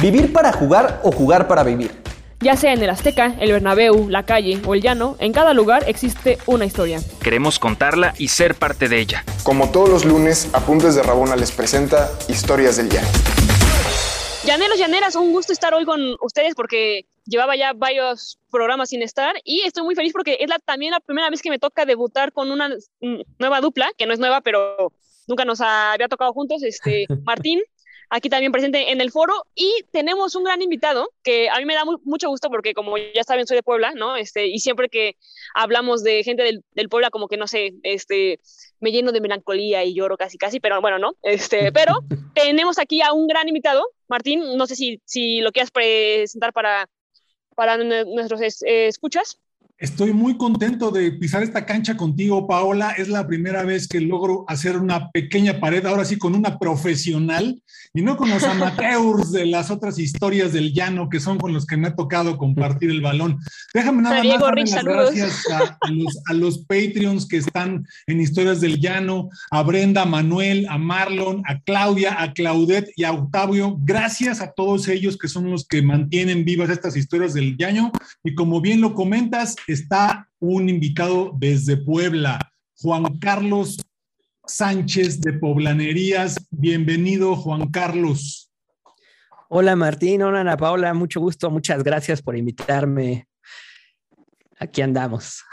Vivir para jugar o jugar para vivir. Ya sea en el Azteca, el Bernabéu, la calle o el llano, en cada lugar existe una historia. Queremos contarla y ser parte de ella. Como todos los lunes, Apuntes de Rabona les presenta Historias del Llano. Llaneros, llaneras, un gusto estar hoy con ustedes porque llevaba ya varios programas sin estar y estoy muy feliz porque es la, también la primera vez que me toca debutar con una nueva dupla, que no es nueva, pero nunca nos había tocado juntos, este, Martín aquí también presente en el foro y tenemos un gran invitado que a mí me da mucho gusto porque como ya saben soy de Puebla, ¿no? Este, y siempre que hablamos de gente del, del, Puebla como que no sé, este, me lleno de melancolía y lloro casi casi, pero bueno, no, este, pero tenemos aquí a un gran invitado, Martín, no sé si, si lo quieras presentar para, para nuestros escuchas. Estoy muy contento de pisar esta cancha contigo, Paola. Es la primera vez que logro hacer una pequeña pared, ahora sí con una profesional y no con los amateurs de las otras historias del llano que son con los que me ha tocado compartir el balón. Déjame nada más darle las gracias a, los, a los Patreons que están en Historias del Llano, a Brenda, a Manuel, a Marlon, a Claudia, a Claudette y a Octavio. Gracias a todos ellos que son los que mantienen vivas estas historias del llano. Y como bien lo comentas, está un invitado desde Puebla, Juan Carlos Sánchez de Poblanerías. Bienvenido, Juan Carlos. Hola Martín, hola Ana Paula, mucho gusto, muchas gracias por invitarme. Aquí andamos.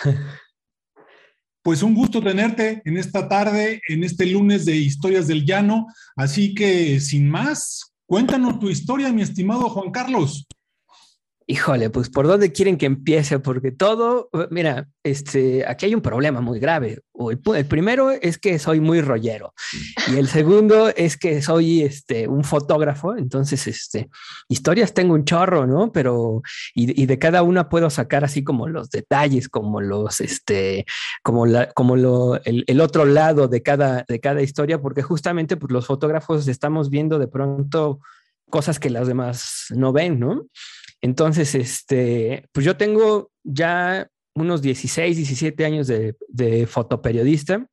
Pues un gusto tenerte en esta tarde, en este lunes de Historias del Llano. Así que, sin más, cuéntanos tu historia, mi estimado Juan Carlos. Híjole, pues por dónde quieren que empiece, porque todo, mira, este, aquí hay un problema muy grave. El, primero es que soy muy rollero y el segundo es que soy este, un fotógrafo, entonces, este, historias tengo un chorro, ¿no? Pero, y, de cada una puedo sacar así como los detalles, como los, este, como la, como lo, el, el, otro lado de cada, de cada historia, porque justamente pues los fotógrafos estamos viendo de pronto cosas que las demás no ven, ¿no? Entonces, este, pues yo tengo ya unos 16, 17 años de, fotoperiodista,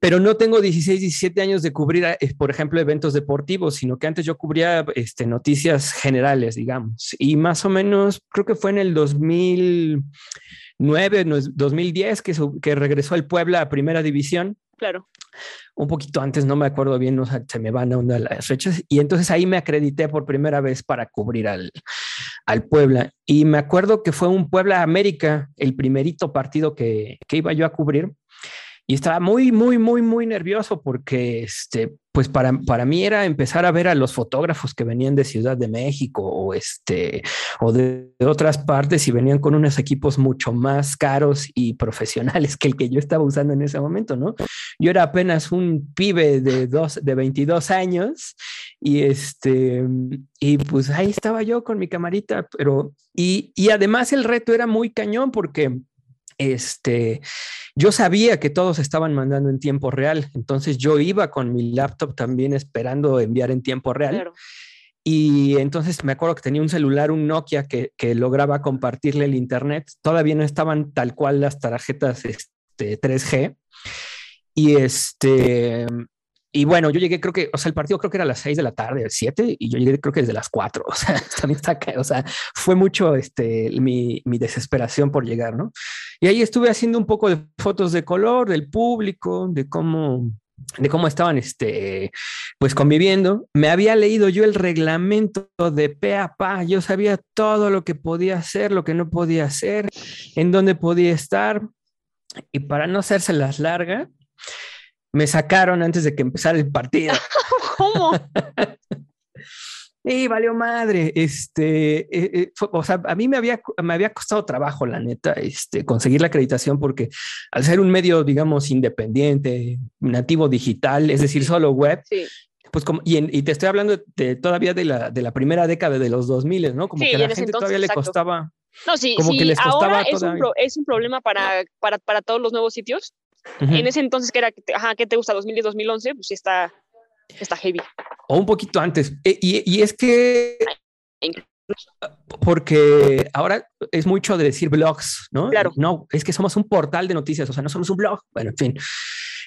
pero no tengo 16, 17 años de cubrir, eh, por ejemplo, eventos deportivos, sino que antes yo cubría este, noticias generales, digamos. Y más o menos, creo que fue en el 2009, 2010 que, que regresó el Puebla a Primera División. Claro un poquito antes, no me acuerdo bien, se me van a una de las fechas, y entonces ahí me acredité por primera vez para cubrir al, al Puebla. Y me acuerdo que fue un Puebla América, el primerito partido que, que iba yo a cubrir, y estaba muy, muy, muy, muy nervioso porque, este, pues para, para mí era empezar a ver a los fotógrafos que venían de Ciudad de México o, este, o de, otras partes y venían con unos equipos mucho más caros y profesionales que el que yo estaba usando en ese momento, ¿no? Yo era apenas un pibe de, dos, de 22 años y, este, y pues ahí estaba yo con mi camarita, pero, y, y además el reto era muy cañón porque, este, yo sabía que todos estaban mandando en tiempo real, entonces yo iba con mi laptop también esperando enviar en tiempo real. Y entonces me acuerdo que tenía un celular, un Nokia, que, que, lograba compartirle el Internet. Todavía no estaban tal cual las tarjetas este, 3G. Y este, y bueno, yo llegué, creo que, o sea, el partido creo que era a las 6 de la tarde, 7, y yo llegué creo que desde las 4. O sea, también está, o sea, fue mucho este, mi, mi, desesperación por llegar, ¿no? Y ahí estuve haciendo un poco de fotos de color, del público, de cómo, de cómo estaban, este, pues conviviendo. Me había leído yo el reglamento de pe a pa, yo sabía todo lo que podía hacer, lo que no podía hacer, en dónde podía estar. Y para no hacerse las largas, me sacaron antes de que empezara el partido. ¿Cómo? Y valió madre. Este, eh, eh, o sea, a mí me había, me había costado trabajo, la neta, este, conseguir la acreditación porque al ser un medio, digamos, independiente, nativo digital, es decir, solo web, pues como, y, te estoy hablando de, todavía de la, de la primera década de los 2000, ¿no? Como que a la gente todavía le costaba. No, sí, como que les costaba ahora es un, es un, problema para, para, para todos los nuevos sitios en ese entonces, que era, ajá, ¿qué te gusta? 2010, 2011, pues sí está, está heavy. O un poquito antes. E, y, y es que... Porque ahora es mucho de decir blogs, ¿no? Claro. No, es que somos un portal de noticias, o sea, no somos un blog. Bueno, en fin.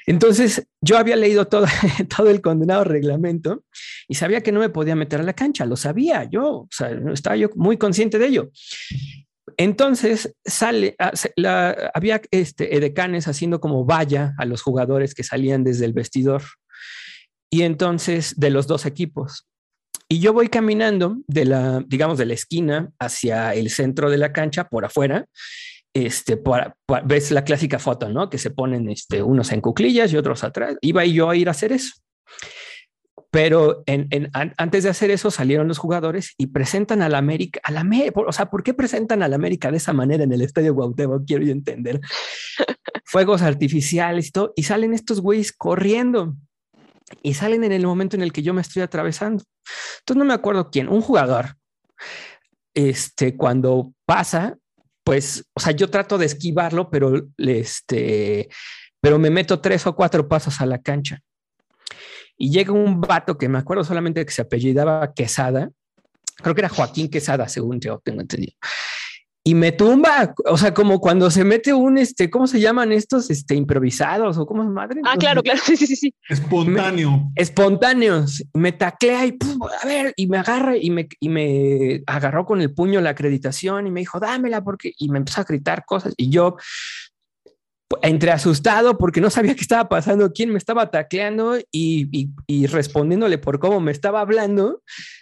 Entonces, yo había leído todo, todo el condenado reglamento y sabía que no me podía meter a la cancha, lo sabía yo, o sea, estaba yo muy consciente de ello. Entonces sale, ah, había este, edecanes haciendo como valla a los jugadores que salían desde el vestidor y entonces de los dos equipos. Y yo voy caminando de la, digamos, de la esquina hacia el centro de la cancha por afuera. Este, ves la clásica foto, ¿no? Que se ponen este, unos en cuclillas y otros atrás. Iba yo a ir a hacer eso. Pero en, antes de hacer eso salieron los jugadores y presentan a la América, a la o sea, ¿por qué presentan a la América de esa manera en el estadio Guautemo? Quiero yo entender. Fuegos artificiales y todo, y salen estos güeyes corriendo y salen en el momento en el que yo me estoy atravesando. Entonces no me acuerdo quién, un jugador. Este, cuando pasa, pues, o sea, yo trato de esquivarlo, pero este, pero me meto tres o cuatro pasos a la cancha. Y llega un vato que me acuerdo solamente que se apellidaba Quesada, creo que era Joaquín Quesada, según yo tengo entendido y me tumba, o sea, como cuando se mete un, este, ¿cómo se llaman estos, este, improvisados o cómo es madre? Ah, claro, claro, sí, sí, sí. Espontáneo. espontáneos. Me taclea y, a ver, y me agarra y me, y me agarró con el puño la acreditación y me dijo, dámela porque, y me empezó a gritar cosas y yo entre asustado porque no sabía qué estaba pasando, quién me estaba tacleando y, y, respondiéndole por cómo me estaba hablando,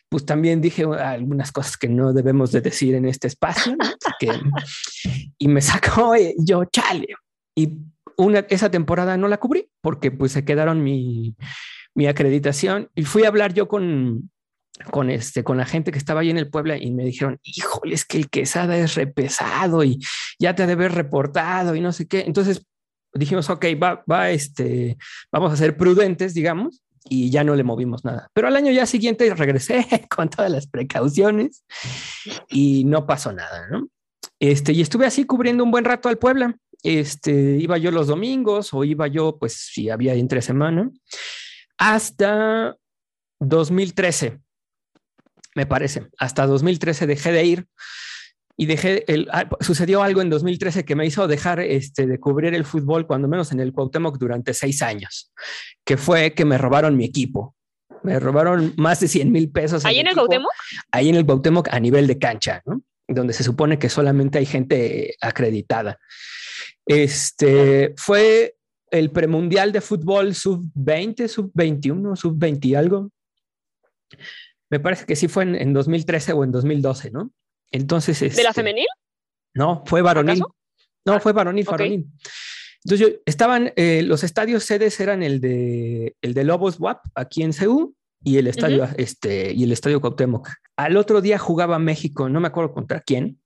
pues también dije algunas cosas que no debemos de decir en este espacio y me sacó y yo, chale. Y una, esa temporada no la cubrí porque pues se quedaron mi, mi acreditación y fui a hablar yo con, con este, con la gente que estaba ahí en el Puebla y me dijeron, híjole, es que el quesada es repesado y ya te debe haber reportado y no sé qué. Entonces dijimos, ok, va, va, este, vamos a ser prudentes, digamos, y ya no le movimos nada. Pero al año ya siguiente regresé con todas las precauciones y no pasó nada. Este, y estuve así cubriendo un buen rato al Puebla. Este, iba yo los domingos o iba yo, pues si había entre semana, hasta 2013 me parece. Hasta 2013 dejé de ir y dejé el, ah, sucedió algo en 2013 que me hizo dejar este, de cubrir el fútbol, cuando menos en el Cuauhtémoc, durante seis años, que fue que me robaron mi equipo. Me robaron más de 100 mil pesos. ¿Ahí en el Cuauhtémoc? Ahí en el Cuauhtémoc a nivel de cancha, donde se supone que solamente hay gente acreditada. Este fue el premundial de fútbol sub-20, sub-21, sub-20 algo. Me parece que sí fue en, 2013 o en 2012, ¿no? Entonces. ¿De la este, femenil? No, fue varonil. No, ah, fue varonil, varonil. Entonces yo, estaban, eh, los estadios sedes eran el de, el de Lobos WAP aquí en Ceú y el estadio, este, y el estadio Cuauhtémoc. Al otro día jugaba México, no me acuerdo contra quién,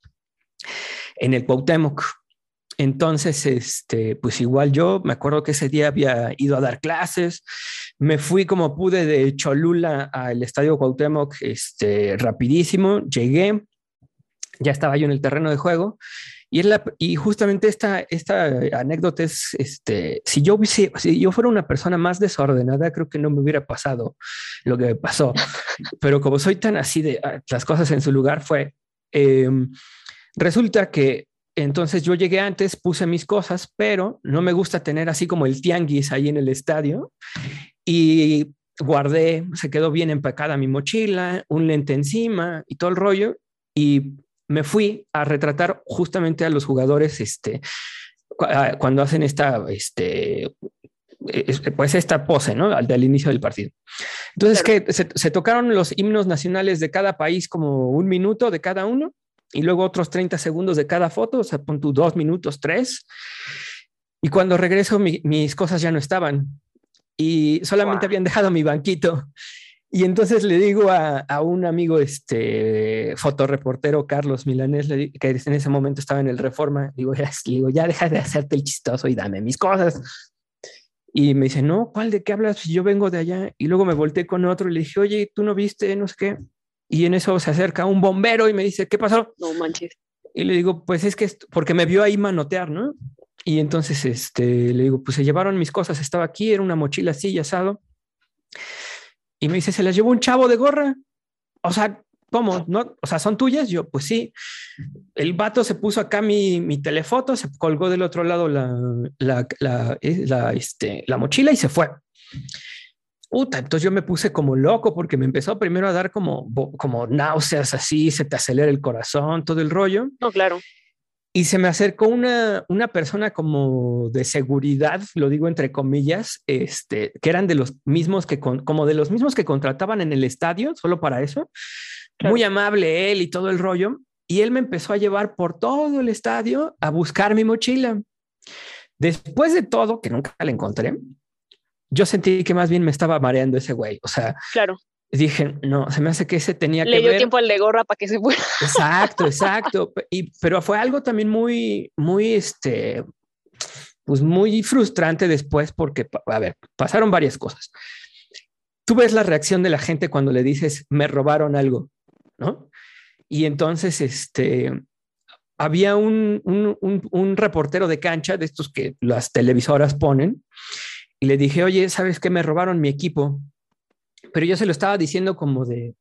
en el Cuauhtémoc. Entonces, este, pues igual yo me acuerdo que ese día había ido a dar clases, me fui como pude de Cholula al Estadio Cuauhtémoc, este, rapidísimo, llegué, ya estaba yo en el terreno de juego y, la, y justamente esta, esta anécdota es, este, si yo, si, si yo fuera una persona más desordenada, creo que no me hubiera pasado lo que me pasó, pero como soy tan así de ah, las cosas en su lugar, fue, em, resulta que entonces yo llegué antes, puse mis cosas, pero no me gusta tener así como el tianguis ahí en el estadio. Y guardé, se quedó bien empacada mi mochila, un lente encima y todo el rollo. Y me fui a retratar justamente a los jugadores este, cuando hacen esta, este, pues esta pose, ¿no? Al del inicio del partido. Entonces, que se, se, tocaron los himnos nacionales de cada país como un minuto de cada uno y luego otros 30 segundos de cada foto, o sea, pon tú dos minutos, tres. Y cuando regreso, mis cosas ya no estaban y solamente habían dejado mi banquito. Y entonces le digo a, a un amigo, este fotoreportero Carlos Milanés, que en ese momento estaba en el Reforma, digo, ya, digo, ya deja de hacerte el chistoso y dame mis cosas. Y me dice, no, ¿cuál de qué hablas? Yo vengo de allá. Y luego me volteé con otro y le dije, oye, ¿tú no viste? No sé qué. Y en eso se acerca un bombero y me dice, ¿qué pasó? No manches. Y le digo, pues es que, porque me vio ahí manotear, ¿no? Y entonces este, le digo, pues se llevaron mis cosas, estaba aquí, era una mochila así, asado. Y me dice, se las llevó un chavo de gorra. O sea, ¿cómo? ¿No? O sea, ¿son tuyas? Yo, pues sí. El vato se puso acá mi, mi telefoto, se colgó del otro lado la, la, la, eh, la, este, la mochila y se fue. Uta, entonces yo me puse como loco porque me empezó primero a dar como, como náuseas así, se te acelera el corazón, todo el rollo. No, claro. Y se me acercó una, una persona como de seguridad, lo digo entre comillas, este, que eran de los mismos que, con- como de los mismos que contrataban en el estadio, solo para eso. Claro. Muy amable él y todo el rollo. Y él me empezó a llevar por todo el estadio a buscar mi mochila. Después de todo, que nunca la encontré, yo sentí que más bien me estaba mareando ese güey. O sea, Claro. dije, no, se me hace que ese tenía Le que dio ver. tiempo al de gorra para que se fuera. Exacto, exacto. Y, pero fue algo también muy, muy, este, pues muy frustrante después porque, a ver, pasaron varias cosas. Tú ves la reacción de la gente cuando le dices, me robaron algo, ¿no? Y entonces, este, había un, un, un, un reportero de cancha de estos que las televisoras ponen y le dije, oye, ¿sabes qué? Me robaron mi equipo. Pero yo se lo estaba diciendo como de,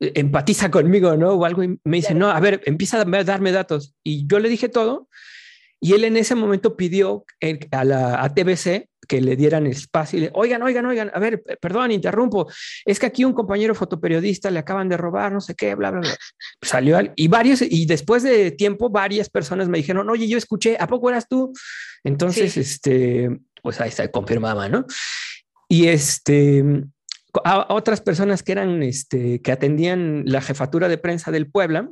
empatiza conmigo, ¿no? O algo, y me dice, no, a ver, empieza a darme datos. Y yo le dije todo, y él en ese momento pidió eh, a la a TBC que le dieran espacio y le, oigan, oigan, oigan, a ver, p- perdón, interrumpo, es que aquí un compañero fotoperiodista le acaban de robar, no sé qué, bla, bla, bla. Salió al- y varios, y después de tiempo, varias personas me dijeron, oye, yo escuché, ¿a poco eras tú? Entonces, Sí. este, pues ahí se confirmaba, ¿no? Y este, a otras personas que eran, este, que atendían la jefatura de prensa del Puebla,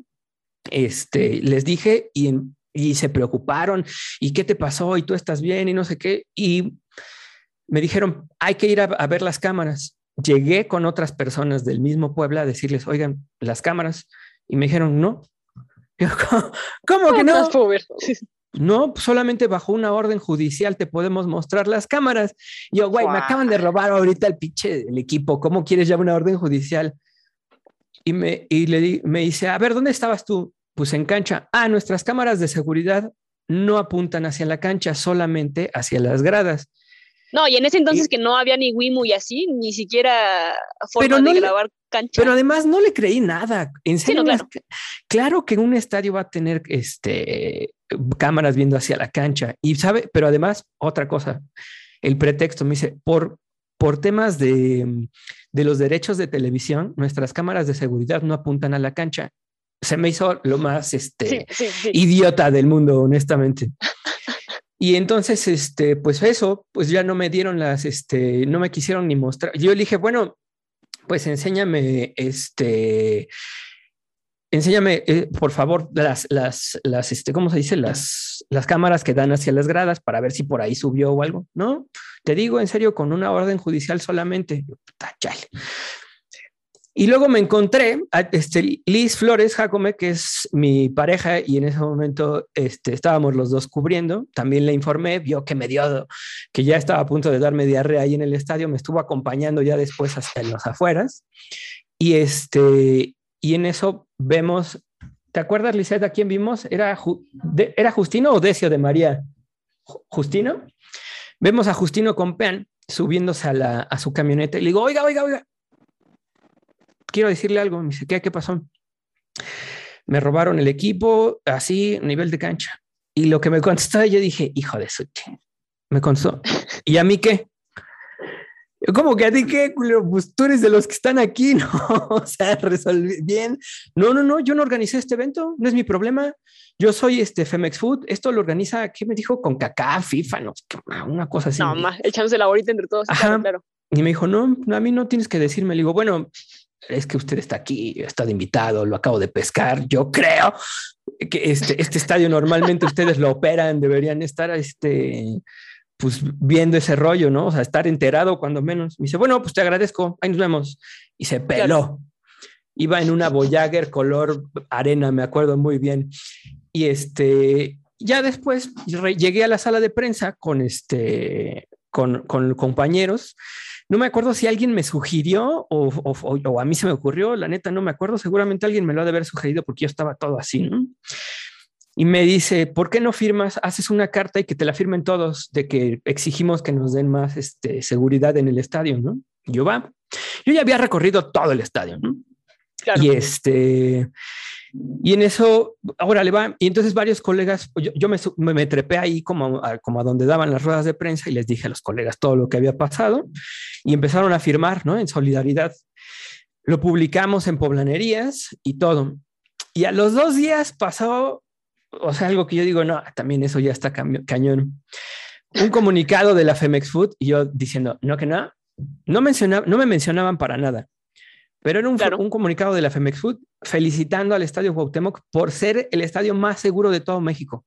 este, les dije y, y se preocuparon, ¿y qué te pasó? ¿Y tú estás bien? Y no sé qué. Y me dijeron, hay que ir a, a ver las cámaras. Llegué con otras personas del mismo Puebla a decirles, oigan, las cámaras. Y me dijeron, no. ¿Cómo, cómo que no? No, pues solamente bajo una orden judicial te podemos mostrar las cámaras. Yo, güey, me acaban de robar ahorita el pinche del equipo. ¿Cómo quieres ya una orden judicial? Y me, y le di- me dice, a ver, ¿dónde estabas tú? Pues en cancha. Ah, nuestras cámaras de seguridad no apuntan hacia la cancha, solamente hacia las gradas. No, y en ese entonces Y- que no había ni Wimu y así, ni siquiera forma Pero no de le- grabar cancha. Pero además no le creí nada. En Sí, serio, no, las- claro que un estadio va a tener este, cámaras viendo hacia la cancha. Y sabe, pero además, otra cosa, el pretexto me dice, por, por temas de, de los derechos de televisión, nuestras cámaras de seguridad no apuntan a la cancha. Se me hizo lo más este, Sí, sí, sí. idiota del mundo, honestamente. Y entonces, este, pues eso, pues ya no me dieron las, este, no me quisieron ni mostrar. Yo le dije, bueno, pues enséñame, este, enséñame, eh, por favor, las, las, las, este, ¿cómo se dice? Las, las cámaras que dan hacia las gradas para ver si por ahí subió o algo. No, te digo en serio, con una orden judicial solamente. Y luego me encontré a este, Liz Flores Jacome, que es mi pareja, y en ese momento este, estábamos los dos cubriendo. También le informé, vio que me dio, que ya estaba a punto de darme diarrea ahí en el estadio, me estuvo acompañando ya después hasta los afueras. Y, este, y en eso vemos, ¿te acuerdas, Lisette, a quién vimos? ¿Era, ¿Era Justino o Decio de María? Ju- ¿Justino? Vemos a Justino con Pean subiéndose a, la, a su camioneta y le digo, oiga, oiga, oiga, quiero decirle algo. Me dice, ¿qué, qué pasó? Me robaron el equipo, así, nivel de cancha. Y lo que me contestó, yo dije, hijo de su ching". Me contestó, ¿y a mí qué? ¿Cómo que a ti qué? culero? Pues tú eres de los que están aquí, ¿no? O sea, resolví bien. No, no, no, yo no organicé este evento, no es mi problema. Yo soy este Femex Food, esto lo organiza, ¿qué me dijo? Con Kaká, FIFA, no, una cosa así. No, más, echándose la bolita entre todos. Ajá. Claro. Y me dijo, no, no, a mí no tienes que decirme. Le digo, bueno, es que usted está aquí, está de invitado, lo acabo de pescar. Yo creo que este, este estadio normalmente ustedes lo operan, deberían estar este, pues viendo ese rollo, ¿no? O sea, estar enterado cuando menos. Me dice, bueno, pues te agradezco, ahí nos vemos. Y se peló. Iba en una Voyager color arena, me acuerdo muy bien. Y este, ya después llegué a la sala de prensa con este, con, con compañeros. No me acuerdo si alguien me sugirió o- o a mí se me ocurrió, la neta no me acuerdo, seguramente alguien me lo ha de haber sugerido porque yo estaba todo así, ¿no? Y me dice, ¿por qué no firmas? Haces una carta y que te la firmen todos de que exigimos que nos den más este, seguridad en el estadio, ¿no? Y yo va. Yo ya había recorrido todo el estadio, ¿no? Y este, y en eso, ahora le va, y entonces varios colegas, yo, me, me, trepé ahí como a, como a donde daban las ruedas de prensa y les dije a los colegas todo lo que había pasado y empezaron a firmar, ¿no? En solidaridad. Lo publicamos en poblanerías y todo. Y a los dos días pasó, o sea, algo que yo digo, no, también eso ya está cañón. Un comunicado de la Femex Food y yo diciendo, no, que no, no, mencionaba, no me mencionaban para nada. Pero era un, un, comunicado de la Femex Food felicitando al Estadio Cuauhtémoc por ser el estadio más seguro de todo México.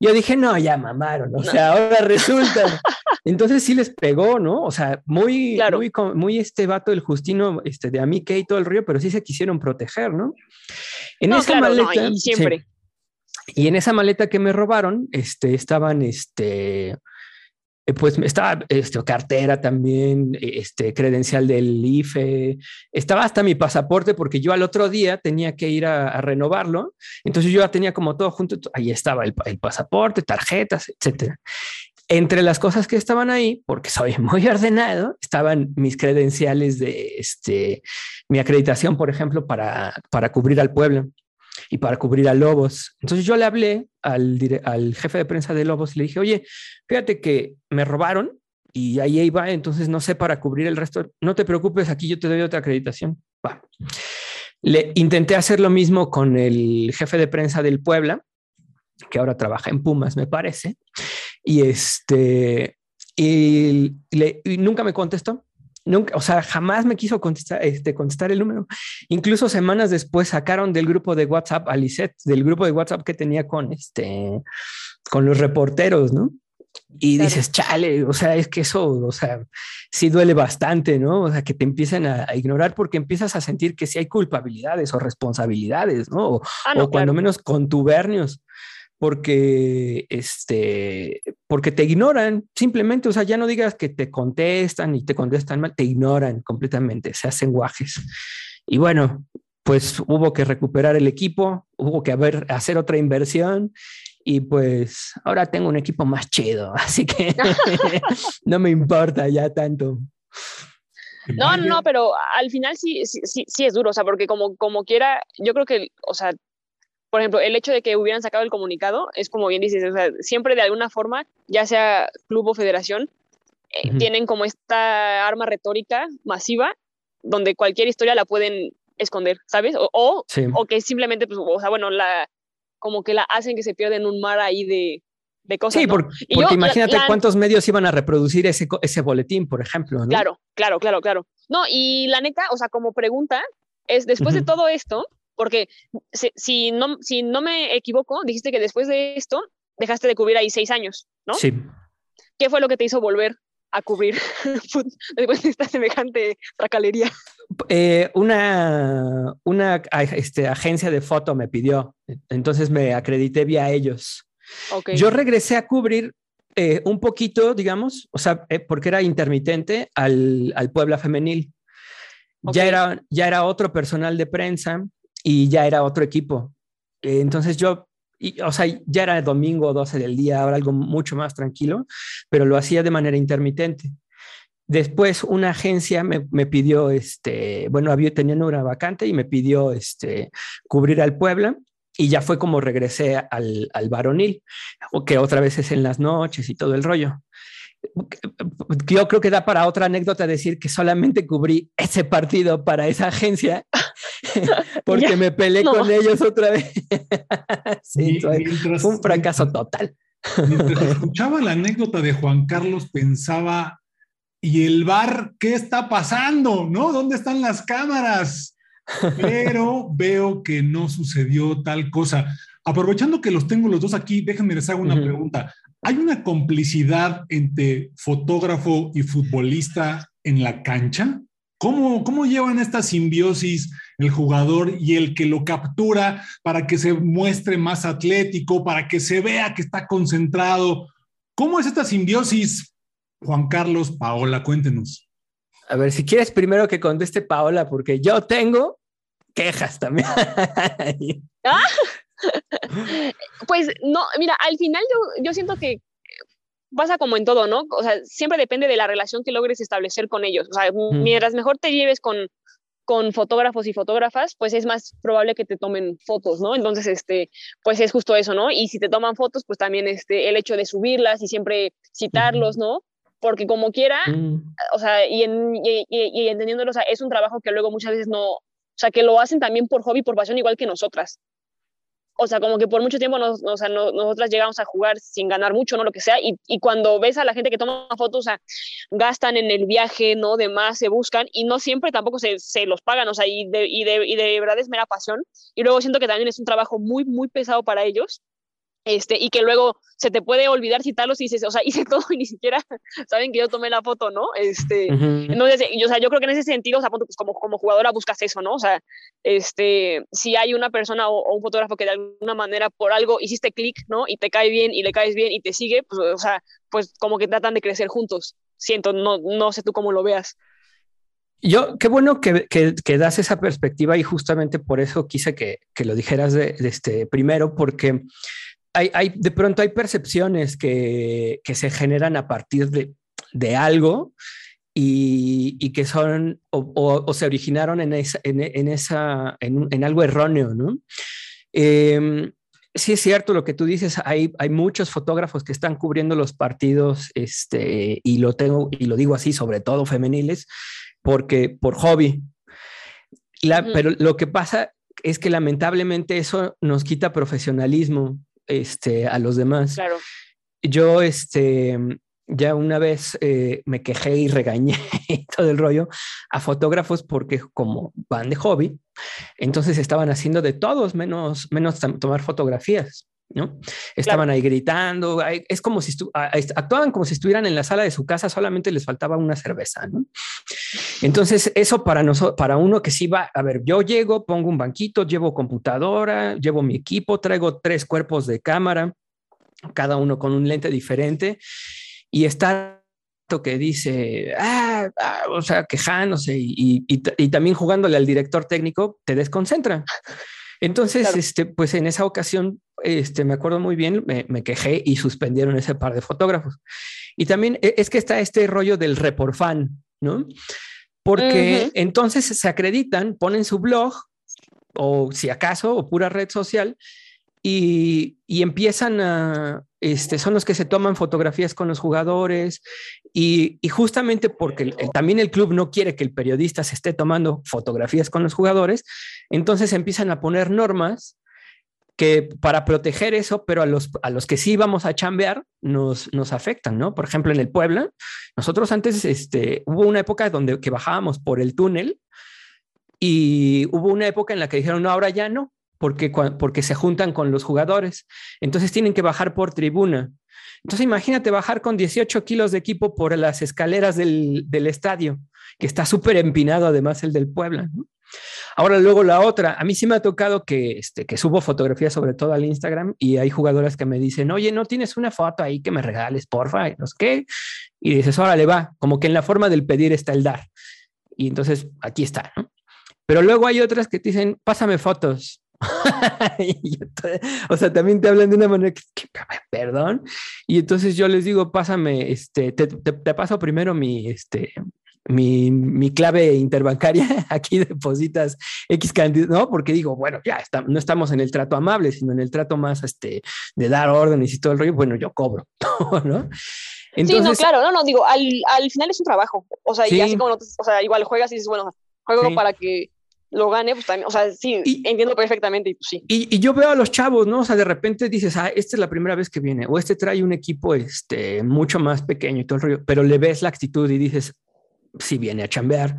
Yo dije, no, ya mamaron, o sea, ahora resulta. Entonces sí les pegó, ¿no? O sea, muy, muy, muy este vato del Justino, este, de Amique y todo el río, pero sí se quisieron proteger, ¿no? En esa maleta. siempre. Y en esa maleta que me robaron, este, estaban, este, eh, pues estaba este, cartera también, este, credencial del IFE, estaba hasta mi pasaporte porque yo al otro día tenía que ir a, renovarlo, entonces yo ya tenía como todo junto, ahí estaba el, pasaporte, tarjetas, etcétera. Entre las cosas que estaban ahí, porque soy muy ordenado, estaban mis credenciales de este, mi acreditación, por ejemplo, para, para cubrir al pueblo y para cubrir a Lobos. Entonces yo le hablé al, jefe de prensa de Lobos y le dije, oye, fíjate que me robaron y ahí iba, entonces no sé para cubrir el resto. No te preocupes, aquí yo te doy otra acreditación. Va. Le intenté hacer lo mismo con el jefe de prensa del Puebla, que ahora trabaja en Pumas, me parece, y este, y, y nunca me contestó. Nunca, o sea, jamás me quiso contestar, este, contestar el número. Incluso semanas después sacaron del grupo de WhatsApp a Lisette, del grupo de WhatsApp que tenía con, este, con los reporteros, ¿no? Y dices, chale, o sea, es que eso, o sea, sí duele bastante, ¿no? O sea, que te empiecen a, ignorar porque empiezas a sentir que sí hay culpabilidades o responsabilidades, ¿no? O, ah, cuando menos contubernios porque, este, porque te ignoran, simplemente, o sea, ya no digas que te contestan y te contestan mal, te ignoran completamente, se hacen guajes. Y bueno, pues hubo que recuperar el equipo, hubo que haber, hacer otra inversión y pues ahora tengo un equipo más chido, así que no me importa ya tanto. No, no, pero al final sí, sí, sí, sí, es duro, o sea, porque como, como quiera, yo creo que, o sea, por ejemplo, el hecho de que hubieran sacado el comunicado es como bien dices, o sea, siempre de alguna forma, ya sea club o federación, eh, tienen como esta arma retórica masiva donde cualquier historia la pueden esconder, ¿sabes? O, o, que simplemente, pues, o sea, bueno, la, como que la hacen que se pierda en un mar ahí de, de cosas. Sí, porque, imagínate cuántos medios iban a reproducir ese, ese boletín, por ejemplo. ¿no? Claro, claro, claro, claro. No, y la neta, o sea, como pregunta, es después de todo esto, porque si, no, si no me equivoco, dijiste que después de esto dejaste de cubrir ahí seis años, ¿no? Sí. ¿Qué fue lo que te hizo volver a cubrir después de esta semejante tracalería? Eh, una una este, agencia de foto me pidió, entonces me acredité vía ellos. Yo regresé a cubrir eh, un poquito, digamos, o sea, eh, porque era intermitente al, al Puebla Femenil. Ya, era, ya era otro personal de prensa, y ya era otro equipo. Eh, entonces yo, o sea, ya era el domingo 12 del día, ahora algo mucho más tranquilo, pero lo hacía de manera intermitente. Después una agencia me, me pidió, este, bueno, había teniendo una vacante y me pidió este, cubrir al Puebla y ya fue como regresé al, al varonil, que otra vez es en las noches y todo el rollo. Yo creo que da para otra anécdota decir que solamente cubrí ese partido para esa agencia porque me peleé con ellos otra vez. sí, un fracaso total. Mientras escuchaba la anécdota de Juan Carlos, pensaba, ¿y el bar qué está pasando? ¿No? ¿Dónde están las cámaras? Pero veo que no sucedió tal cosa. Aprovechando que los tengo los dos aquí, déjenme les hago una pregunta. ¿Hay una complicidad entre fotógrafo y futbolista en la cancha? ¿Cómo, cómo llevan esta simbiosis el jugador y el que lo captura para que se muestre más atlético, para que se vea que está concentrado. ¿Cómo es esta simbiosis, Juan Carlos, Paola? Cuéntenos. A ver, si quieres primero que conteste Paola, porque yo tengo quejas también. ¿Ah? Pues no, mira, al final yo, yo siento que pasa como en todo, ¿no? O sea, siempre depende de la relación que logres establecer con ellos. O sea, mientras mejor te lleves con, con fotógrafos y fotógrafas, pues es más probable que te tomen fotos, ¿no? Entonces, este, pues es justo eso, ¿no? Y si te toman fotos, pues también este, el hecho de subirlas y siempre citarlos, ¿no? Porque como quiera, Mm. o sea, y, en, y, y- y entendiéndolo, o sea, es un trabajo que luego muchas veces no, o sea, que lo hacen también por hobby, por pasión, igual que nosotras. O sea, como que por mucho tiempo nos, o sea, no- nosotras llegamos a jugar sin ganar mucho, ¿no? Lo que sea. Y, y cuando ves a la gente que toma fotos, o sea, gastan en el viaje, ¿no? De más, se buscan y no siempre tampoco se, se los pagan, o sea, y de, y, de, y de verdad es mera pasión. Y luego siento que también es un trabajo muy, muy pesado para ellos. Este, y que luego se te puede olvidar citarlos y dices, o sea, hice todo y ni siquiera saben que yo tomé la foto, ¿no? Este, Ujú. entonces, yo, o sea, yo creo que en ese sentido, o sea, pues como, como jugadora buscas eso, ¿no? O sea, este, si hay una persona o, o un fotógrafo que de alguna manera por algo hiciste clic, ¿no? Y te cae bien y le caes bien y te sigue, pues, o sea, pues como que tratan de crecer juntos. Siento, no, no sé tú cómo lo veas. Yo, qué bueno que, que, que das esa perspectiva y justamente por eso quise que, que lo dijeras de, de este primero, porque hay, hay, de pronto hay percepciones que, que se generan a partir de, de algo y, y, que son o, o, o, se originaron en, esa, en, en, esa, en, en algo erróneo, ¿no? Eh, sí es cierto lo que tú dices, hay, hay muchos fotógrafos que están cubriendo los partidos, este, y lo tengo, y lo digo así, sobre todo femeniles, porque por hobby. La, uh -huh. Pero lo que pasa es que lamentablemente eso nos quita profesionalismo este, a los demás. Claro. Yo, este, ya una vez eh, me quejé y regañé todo el rollo a fotógrafos porque como van de hobby, entonces estaban haciendo de todos menos, menos tomar fotografías. ¿No? Estaban claro. ahí gritando, es como si actuaban como si estuvieran en la sala de su casa, solamente les faltaba una cerveza, ¿no? Entonces, eso para nosotros, para uno que sí va, a ver, yo llego, pongo un banquito, llevo computadora, llevo mi equipo, traigo tres cuerpos de cámara, cada uno con un lente diferente, y está que dice, ah, ah, o sea, quejándose y, y, y, y también jugándole al director técnico, te desconcentra. Entonces, claro. este, pues en esa ocasión, este, me acuerdo muy bien, me, me, quejé y suspendieron ese par de fotógrafos. Y también e, es que está este rollo del report fan, ¿no? Porque uh -huh. entonces se acreditan, ponen su blog, o si acaso, o pura red social, y, y empiezan a, este, son los que se toman fotografías con los jugadores y, justamente porque el, el, también el club no quiere que el periodista se esté tomando fotografías con los jugadores, entonces empiezan a poner normas que para proteger eso, pero a los, a los que sí vamos a chambear nos, nos afectan, ¿no? Por ejemplo, en el Puebla, nosotros antes este, hubo una época donde que bajábamos por el túnel y hubo una época en la que dijeron, no, ahora ya no, porque, porque se juntan con los jugadores. Entonces tienen que bajar por tribuna. Entonces imagínate bajar con 18 kilos de equipo por las escaleras del, del estadio, que está súper empinado además el del Puebla. ¿no? Ahora luego la otra, a mí sí me ha tocado que, este, que subo fotografías sobre todo al Instagram y hay jugadoras que me dicen, oye, ¿no tienes una foto ahí que me regales, porfa? Y no qué. Y dices, órale, va, como que en la forma del pedir está el dar. Y entonces aquí está, ¿no? Pero luego hay otras que te dicen, pásame fotos. o sea, también te hablan de una manera que, que, perdón. Y entonces yo les digo, pásame, este, te, te, te paso primero mi, este, mi, mi, clave interbancaria, aquí depositas X cantidad, ¿no? Porque digo, bueno, ya está, no estamos en el trato amable, sino en el trato más este, de dar órdenes y todo el rollo, bueno, yo cobro, ¿no? Entonces, sí, no, claro, no, no, digo, al, al final es un trabajo, o sea, sí. y así como, no te, o sea, igual juegas y dices, bueno, juego sí. para que lo gane, pues también, o sea, sí, y, entiendo perfectamente y pues sí. Y, y, yo veo a los chavos, ¿no? O sea, de repente dices, ah, esta es la primera vez que viene, o este trae un equipo este, mucho más pequeño y todo el rollo, pero le ves la actitud y dices, si viene a chambear,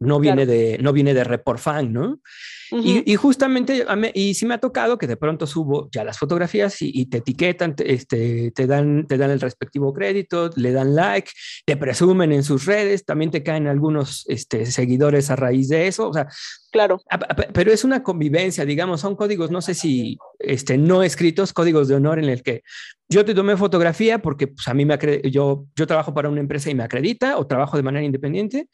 no viene claro. de, no viene de report fan, ¿no? Uh -huh. y, y, justamente, y sí me ha tocado que de pronto subo ya las fotografías y, y te etiquetan, te, este, te, dan, te dan el respectivo crédito, le dan like, te presumen en sus redes, también te caen algunos este, seguidores a raíz de eso, o sea, claro. A, a, pero es una convivencia, digamos, son códigos, no sé si este, no escritos, códigos de honor en el que yo te tomé fotografía porque pues, a mí me yo, yo trabajo para una empresa y me acredita o trabajo de manera independiente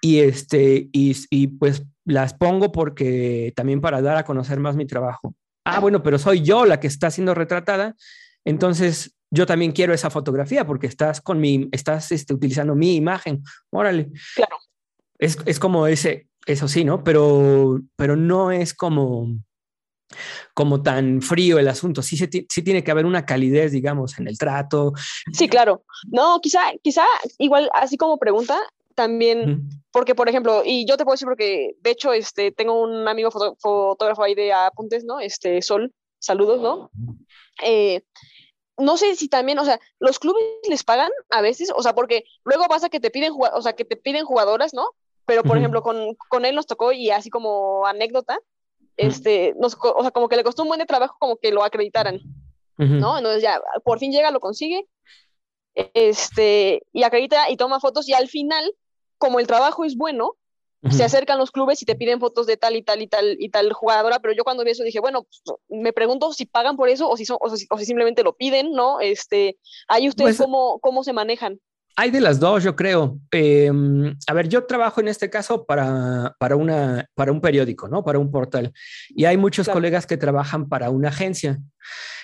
y este y, y, pues las pongo porque también para dar a conocer más mi trabajo. Ah, bueno, pero soy yo la que está siendo retratada, entonces yo también quiero esa fotografía porque estás con mi estás este, utilizando mi imagen. Órale. Claro. Es, es como ese eso sí, ¿no? Pero, pero no es como, como tan frío el asunto. Sí, sí tiene que haber una calidez, digamos, en el trato. Sí, claro. No, quizá, quizá igual, así como pregunta, también, porque por ejemplo, y yo te puedo decir porque, de hecho, este, tengo un amigo fotógrafo ahí de apuntes, ¿no? Este, Sol, saludos, ¿no? Eh, no sé si también, o sea, los clubes les pagan a veces, o sea, porque luego pasa que te piden, o sea, que te piden jugadoras, ¿no? Pero, por ejemplo, con, con, él nos tocó, y así como anécdota, este, nos, o sea, como que le costó un buen de trabajo como que lo acreditaran, ¿no? Entonces ya, por fin llega, lo consigue, este, y acredita y toma fotos, y al final, como el trabajo es bueno, se acercan los clubes y te piden fotos de tal y tal y tal y tal jugadora, pero yo cuando vi eso dije, bueno, pues, me pregunto si pagan por eso o si, son, o si, simplemente lo piden, ¿no? Este, ahí ustedes pues, cómo, cómo se manejan. Hay de las dos, yo creo. Em, a ver, yo trabajo en este caso para, para, una, para un periódico, ¿no? Para un portal. Y hay muchos colegas que trabajan para una agencia.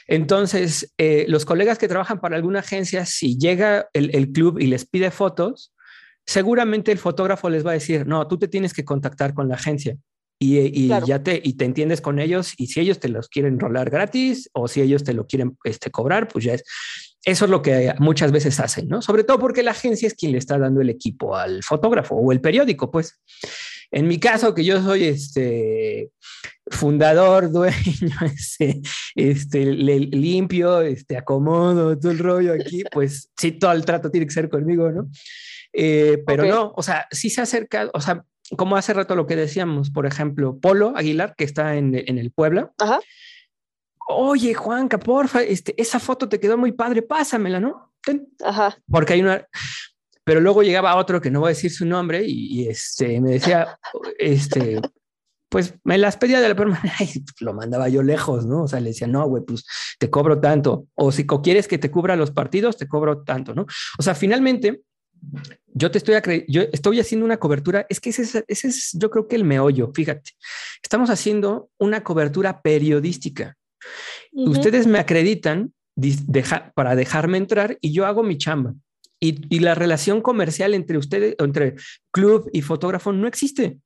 Entonces, eh, los colegas que trabajan para alguna agencia, si llega el, el club y les pide fotos, seguramente el fotógrafo les va a decir, no, tú te tienes que contactar con la agencia. Y, ya te, y te entiendes con ellos y si ellos te los quieren rolar gratis o si ellos te lo quieren este, cobrar, pues ya es. Eso es lo que muchas veces hacen, ¿no? Sobre todo porque la agencia es quien le está dando el equipo al fotógrafo o el periódico, pues. En mi caso, que yo soy este fundador, dueño, este, este limpio, este, acomodo, todo el rollo aquí, pues sí, todo el trato tiene que ser conmigo, ¿no? Eh, pero no, o sea, sí se acerca, o sea, como hace rato lo que decíamos, por ejemplo, Polo Aguilar, que está en, en el Puebla. Ajá. Oye, Juanca, porfa, este, esa foto te quedó muy padre, pásamela, ¿no? Ajá. Porque hay una, pero luego llegaba otro que no voy a decir su nombre y, este, me decía, este, pues me las pedía de la permanente y lo mandaba yo lejos, ¿no? O sea, le decía, no, güey, pues te cobro tanto. O si quieres que te cubra los partidos, te cobro tanto, ¿no? O sea, finalmente, yo te estoy, yo estoy haciendo una cobertura, es que ese es, ese es, yo creo que el meollo, fíjate, estamos haciendo una cobertura periodística. Ustedes me acreditan para dejarme entrar y yo hago mi chamba. Y, y, la relación comercial entre ustedes, entre club y fotógrafo no existe.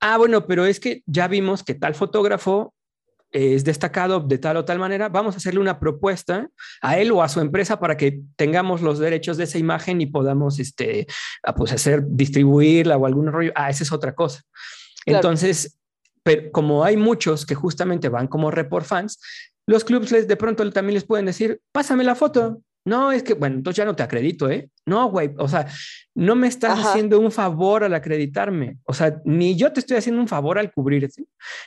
Ah, bueno, pero es que ya vimos que tal fotógrafo es destacado de tal o tal manera, vamos a hacerle una propuesta a él o a su empresa para que tengamos los derechos de esa imagen y podamos este, pues hacer, distribuirla o algún rollo. Ah, esa es otra cosa. Entonces, pero como hay muchos que justamente van como report fans, los clubs les, de pronto también les pueden decir, pásame la foto, no, es que, bueno, entonces ya no te acredito, ¿eh? No, güey, o sea, no me estás haciendo un favor al acreditarme. O sea, ni yo te estoy haciendo un favor al cubrirte,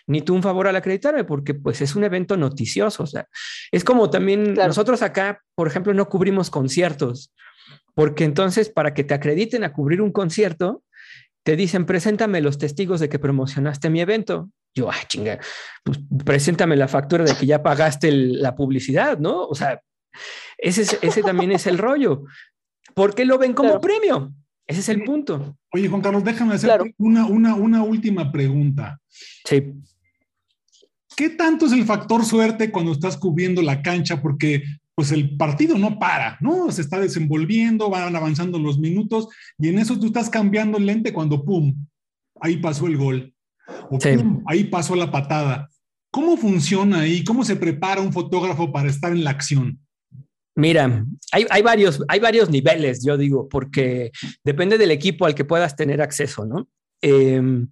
ni tú un favor al acreditarme, porque pues es un evento noticioso. O sea, es como también nosotros acá, por ejemplo, no cubrimos conciertos, porque entonces para que te acrediten a cubrir un concierto, te dicen, preséntame los testigos de que promocionaste mi evento. Yo, ah, chinga, pues preséntame la factura de que ya pagaste la publicidad, ¿no? O sea, ese, ese también es el rollo. ¿Por qué lo ven como premio? Ese es el punto. Oye, Juan Carlos, déjame hacer una, una, una última pregunta. Sí. ¿Qué tanto es el factor suerte cuando estás cubriendo la cancha? Porque pues el partido no para, ¿no? Se está desenvolviendo, van avanzando los minutos y en eso tú estás cambiando el lente cuando ¡pum! Ahí pasó el gol. O ¡pum! Ahí pasó la patada. ¿Cómo funciona ahí? ¿Cómo se prepara un fotógrafo para estar en la acción? Mira, hay, varios, hay varios niveles, yo digo, porque depende del equipo al que puedas tener acceso, ¿no? Em,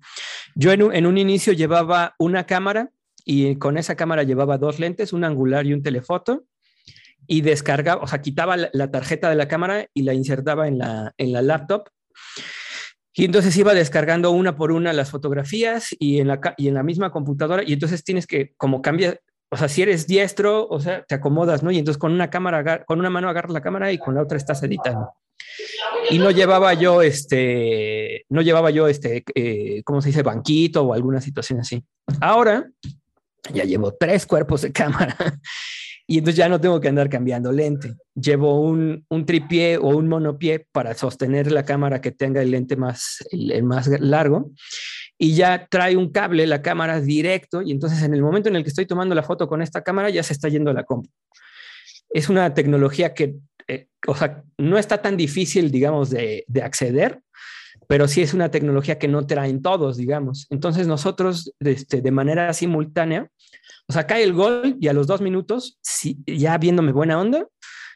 yo en un, inicio llevaba una cámara y con esa cámara llevaba dos lentes, un angular y un telefoto, y descargaba, o sea, quitaba la, tarjeta de la cámara y la insertaba en la, en la laptop. Y entonces iba descargando una por una las fotografías y en la, y en la misma computadora. Y entonces tienes que, como cambia, o sea, si eres diestro, o sea, te acomodas, ¿no? Y entonces con una cámara, con una mano agarras la cámara y con la otra estás editando. Y no llevaba yo este, no llevaba yo este, eh, ¿cómo se dice? Banquito o alguna situación así. Ahora ya llevo tres cuerpos de cámara y entonces ya no tengo que andar cambiando lente. Llevo un, un tripié o un monopié para sostener la cámara que tenga el lente más, el más largo y ya trae un cable la cámara directo y entonces en el momento en el que estoy tomando la foto con esta cámara ya se está yendo la compu. Es una tecnología que, eh, o sea, no está tan difícil, digamos, de, acceder, pero sí es una tecnología que no traen todos, digamos. Entonces nosotros, este, de manera simultánea, o sea, cae el gol y a los dos minutos, si, ya viéndome buena onda,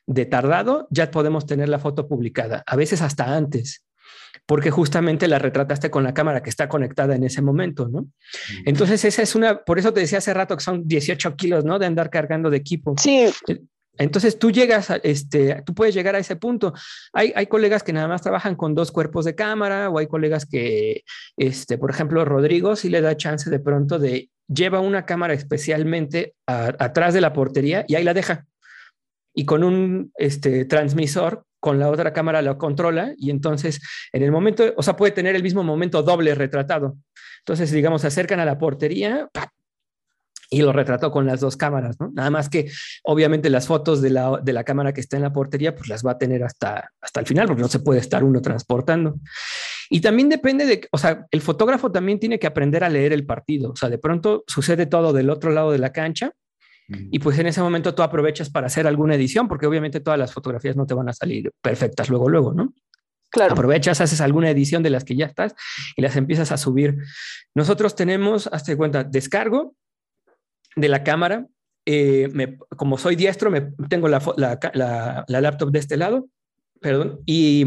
de tardado, ya podemos tener la foto publicada, a veces hasta antes porque justamente la retrataste con la cámara que está conectada en ese momento, ¿no? Entonces, esa es una, por eso te decía hace rato que son 18 kilos, ¿no? De andar cargando de equipo. Sí. Entonces tú llegas, a, este, tú puedes llegar a ese punto. Hay, hay colegas que nada más trabajan con dos cuerpos de cámara o hay colegas que, este, por ejemplo, Rodrigo sí le da chance de pronto de lleva una cámara especialmente atrás de la portería y ahí la deja. Y con un este, transmisor con la otra cámara lo controla y entonces en el momento, o sea, puede tener el mismo momento doble retratado. Entonces, digamos, se acercan a la portería y lo retrató con las dos cámaras, ¿no? Nada más que obviamente las fotos de la, de la cámara que está en la portería, pues las va a tener hasta, hasta el final, porque no se puede estar uno transportando. Y también depende de, o sea, el fotógrafo también tiene que aprender a leer el partido. O sea, de pronto sucede todo del otro lado de la cancha y pues en ese momento tú aprovechas para hacer alguna edición, porque obviamente todas las fotografías no te van a salir perfectas luego, luego, ¿no? Claro. Aprovechas, haces alguna edición de las que ya estás y las empiezas a subir. Nosotros tenemos, hazte cuenta, descargo de la cámara. Eh, como soy diestro, me, tengo la, la, la, laptop de este lado, perdón, y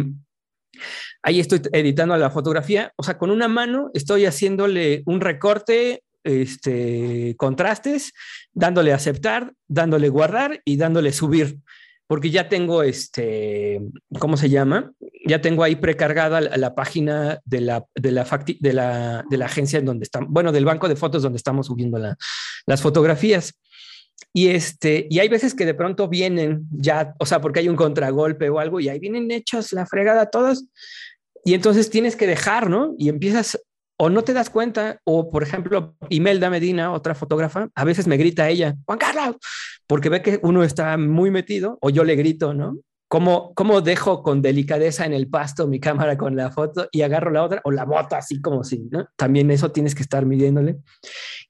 ahí estoy editando la fotografía. O sea, con una mano estoy haciéndole un recorte, este, contrastes, dándole aceptar, dándole guardar y dándole subir, porque ya tengo este, ¿cómo se llama? Ya tengo ahí precargada la, página de la, de la, agencia en donde están, bueno, del banco de fotos donde estamos subiendo las fotografías. Y, este, y hay veces que de pronto vienen ya, o sea, porque hay un contragolpe o algo, y ahí vienen hechas la fregada todas. Y entonces tienes que dejar, ¿no? Y empiezas o no te das cuenta, o por ejemplo, Imelda Medina, otra fotógrafa, a veces me grita ella, Juan Carlos, porque ve que uno está muy metido, o yo le grito, ¿no? ¿Cómo, ¿Cómo dejo con delicadeza en el pasto mi cámara con la foto y agarro la otra o la boto así como si, ¿no? También eso tienes que estar midiéndole.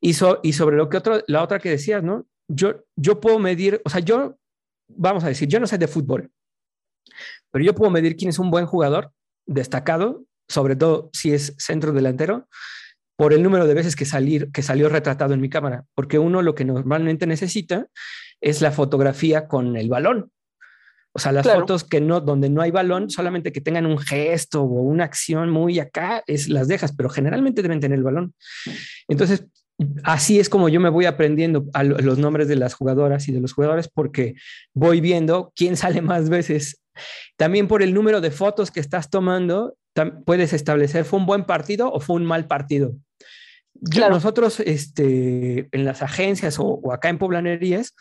Y, y sobre lo que otro, la otra que decías, ¿no? Yo, yo puedo medir, o sea, yo, vamos a decir, yo no sé de fútbol, pero yo puedo medir quién es un buen jugador destacado sobre todo si es centro delantero, por el número de veces que, salir, que salió retratado en mi cámara, porque uno lo que normalmente necesita es la fotografía con el balón. O sea, las fotos que no, donde no hay balón, solamente que tengan un gesto o una acción muy acá, es las dejas, pero generalmente deben tener el balón. Entonces, así es como yo me voy aprendiendo a los nombres de las jugadoras y de los jugadores porque voy viendo quién sale más veces. También por el número de fotos que estás tomando, puedes establecer fue un buen partido o fue un mal partido. Nosotros este, en las agencias o, acá en Poblanerías,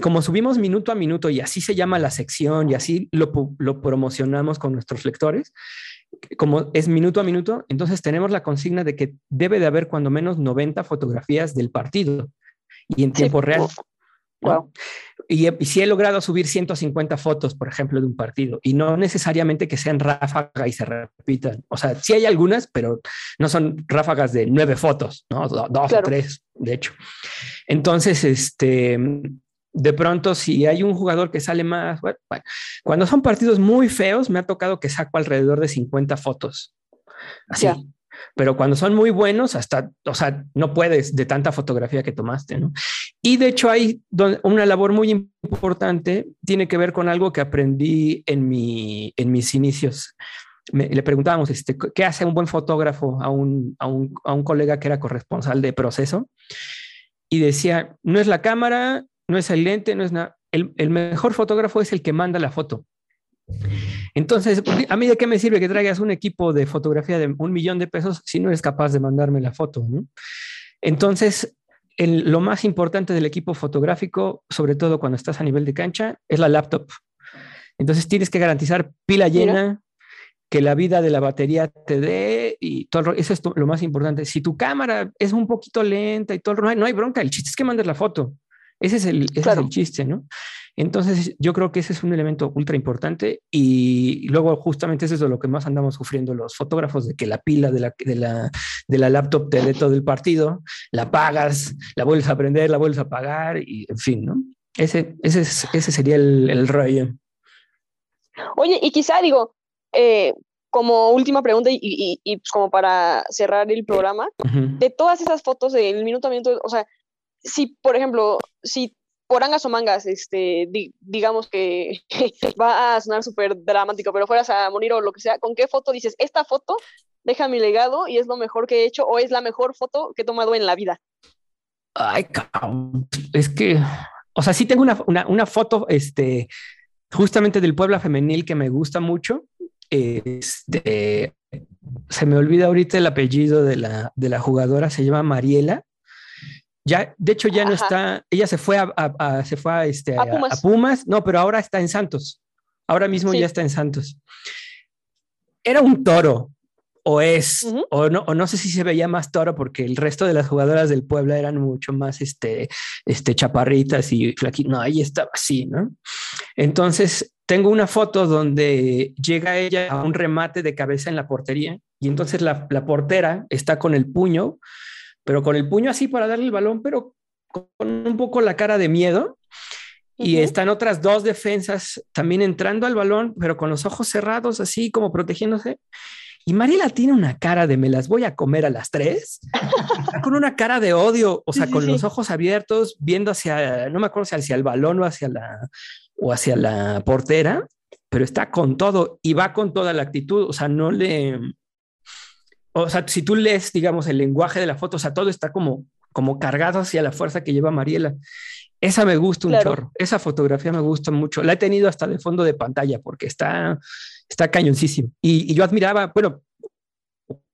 como subimos minuto a minuto y así se llama la sección y así lo, lo promocionamos con nuestros lectores, como es minuto a minuto, entonces tenemos la consigna de que debe de haber cuando menos 90 fotografías del partido y en tiempo real. Y, si he logrado subir 150 fotos, por ejemplo, de un partido, y no necesariamente que sean ráfagas y se repitan. O sea, sí hay algunas, pero no son ráfagas de nueve fotos, ¿no? Dos o tres, de hecho. Entonces, este, de pronto, si hay un jugador que sale más, bueno, cuando son partidos muy feos, me ha tocado que saco alrededor de 50 fotos. Así. Pero cuando son muy buenos, hasta, o sea, no puedes de tanta fotografía que tomaste, ¿no? Y de hecho hay una labor muy importante, tiene que ver con algo que aprendí en, mi, en mis inicios. le preguntábamos, este, ¿qué hace un buen fotógrafo a un, a, un, a un colega que era corresponsal de proceso? Y decía, no es la cámara, no es el lente, no es nada. El, el, mejor fotógrafo es el que manda la foto. Entonces, ¿a mí de qué me sirve que traigas un equipo de fotografía de un millón de pesos si no eres capaz de mandarme la foto? ¿no? Entonces, lo más importante del equipo fotográfico, sobre todo cuando estás a nivel de cancha, es la laptop. Entonces tienes que garantizar pila llena, que la vida de la batería te dé y todo. Eso es lo más importante. Si tu cámara es un poquito lenta y todo, no hay, no hay bronca. El chiste es que mandes la foto. Ese es el, ese es el chiste, ¿no? Entonces, yo creo que ese es un elemento ultra importante y luego justamente eso es lo que más andamos sufriendo los fotógrafos, de que la pila de la, de la, de la laptop te dé todo el partido, la apagas, la vuelves a prender, la vuelves a apagar y en fin, ¿no? Ese, ese, ese sería el, el rollo. Oye, y quizá digo, eh, como última pregunta y, y, pues como para cerrar el programa, de todas esas fotos del minuto, o sea, si, por ejemplo, si por angas o mangas, este, digamos que va a sonar súper dramático, pero fueras a morir o lo que sea, ¿con qué foto dices, esta foto deja mi legado y es lo mejor que he hecho o es la mejor foto que he tomado en la vida? Ay, es que, o sea, sí tengo una, una, una foto, este, justamente del Puebla Femenil que me gusta mucho. Este, se me olvida ahorita el apellido de la, de la jugadora, se llama Mariela. Ya, de hecho, ya no está, ella se fue a, se fue a, este, a, Pumas. no, pero ahora está en Santos. Ahora mismo ya está en Santos. Era un toro, o es, o, no, o no sé si se veía más toro porque el resto de las jugadoras del Puebla eran mucho más este, este, chaparritas y no, ahí estaba así, ¿no? Entonces, tengo una foto donde llega ella a un remate de cabeza en la portería y entonces la, la portera está con el puño, pero con el puño así para darle el balón, pero con un poco la cara de miedo. Y están otras dos defensas también entrando al balón, pero con los ojos cerrados, así como protegiéndose. Y Mariela tiene una cara de me las voy a comer a las tres, con una cara de odio, o sea, con los ojos abiertos, viendo hacia, no me acuerdo si hacia el balón o hacia la, o hacia la portera, pero está con todo y va con toda la actitud, o sea, no le, o sea, si tú lees, digamos, el lenguaje de la foto, o sea, todo está como, como cargado hacia la fuerza que lleva Mariela. Esa me gusta un chorro, esa fotografía me gusta mucho. La he tenido hasta de fondo de pantalla porque está, está cañoncísimo. Y, yo admiraba, bueno,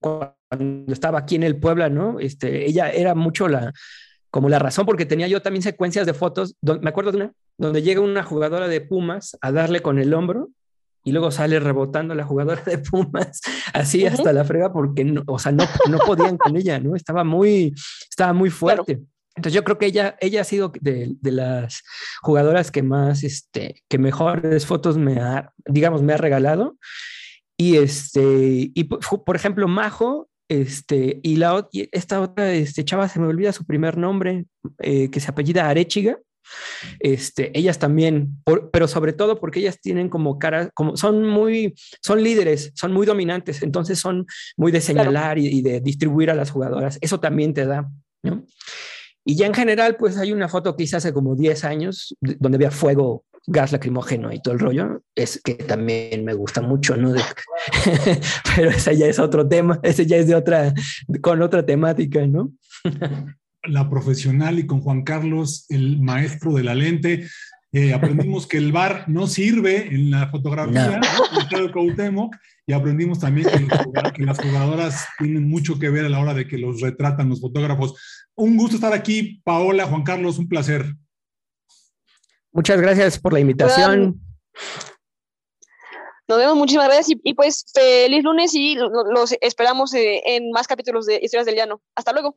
cuando estaba aquí en el Puebla, ¿no? Este, ella era mucho la, como la razón, porque tenía yo también secuencias de fotos, me acuerdo de una, donde llega una jugadora de Pumas a darle con el hombro y luego sale rebotando la jugadora de Pumas, así hasta la frega, porque no, o sea, no, no podían con ella, ¿no? Estaba muy, estaba muy fuerte. Entonces yo creo que ella, ella ha sido de, de, las jugadoras que más, este, que mejores fotos me ha, digamos, me ha regalado. Y este, y por ejemplo, Majo, este, y la esta otra este, chava se me olvida su primer nombre, eh, que se apellida Arechiga. Este, ellas también, pero sobre todo porque ellas tienen como cara, como son muy, son líderes, son muy dominantes, entonces son muy de señalar y, y, de distribuir a las jugadoras. Eso también te da, ¿no? Y ya en general, pues hay una foto que hice hace como 10 años, donde había fuego, gas lacrimógeno y todo el rollo, es que también me gusta mucho, ¿no? Pero ese ya es otro tema, ese ya es de otra, con otra temática, ¿no? la profesional y con Juan Carlos, el maestro de la lente. Eh, aprendimos que el bar no sirve en la fotografía ¿no? y aprendimos también que, las jugadoras tienen mucho que ver a la hora de que los retratan los fotógrafos. Un gusto estar aquí, Paola, Juan Carlos, un placer. Muchas gracias por la invitación. Nos vemos, muchísimas gracias y, pues feliz lunes y los esperamos eh, en más capítulos de Historias del Llano. Hasta luego.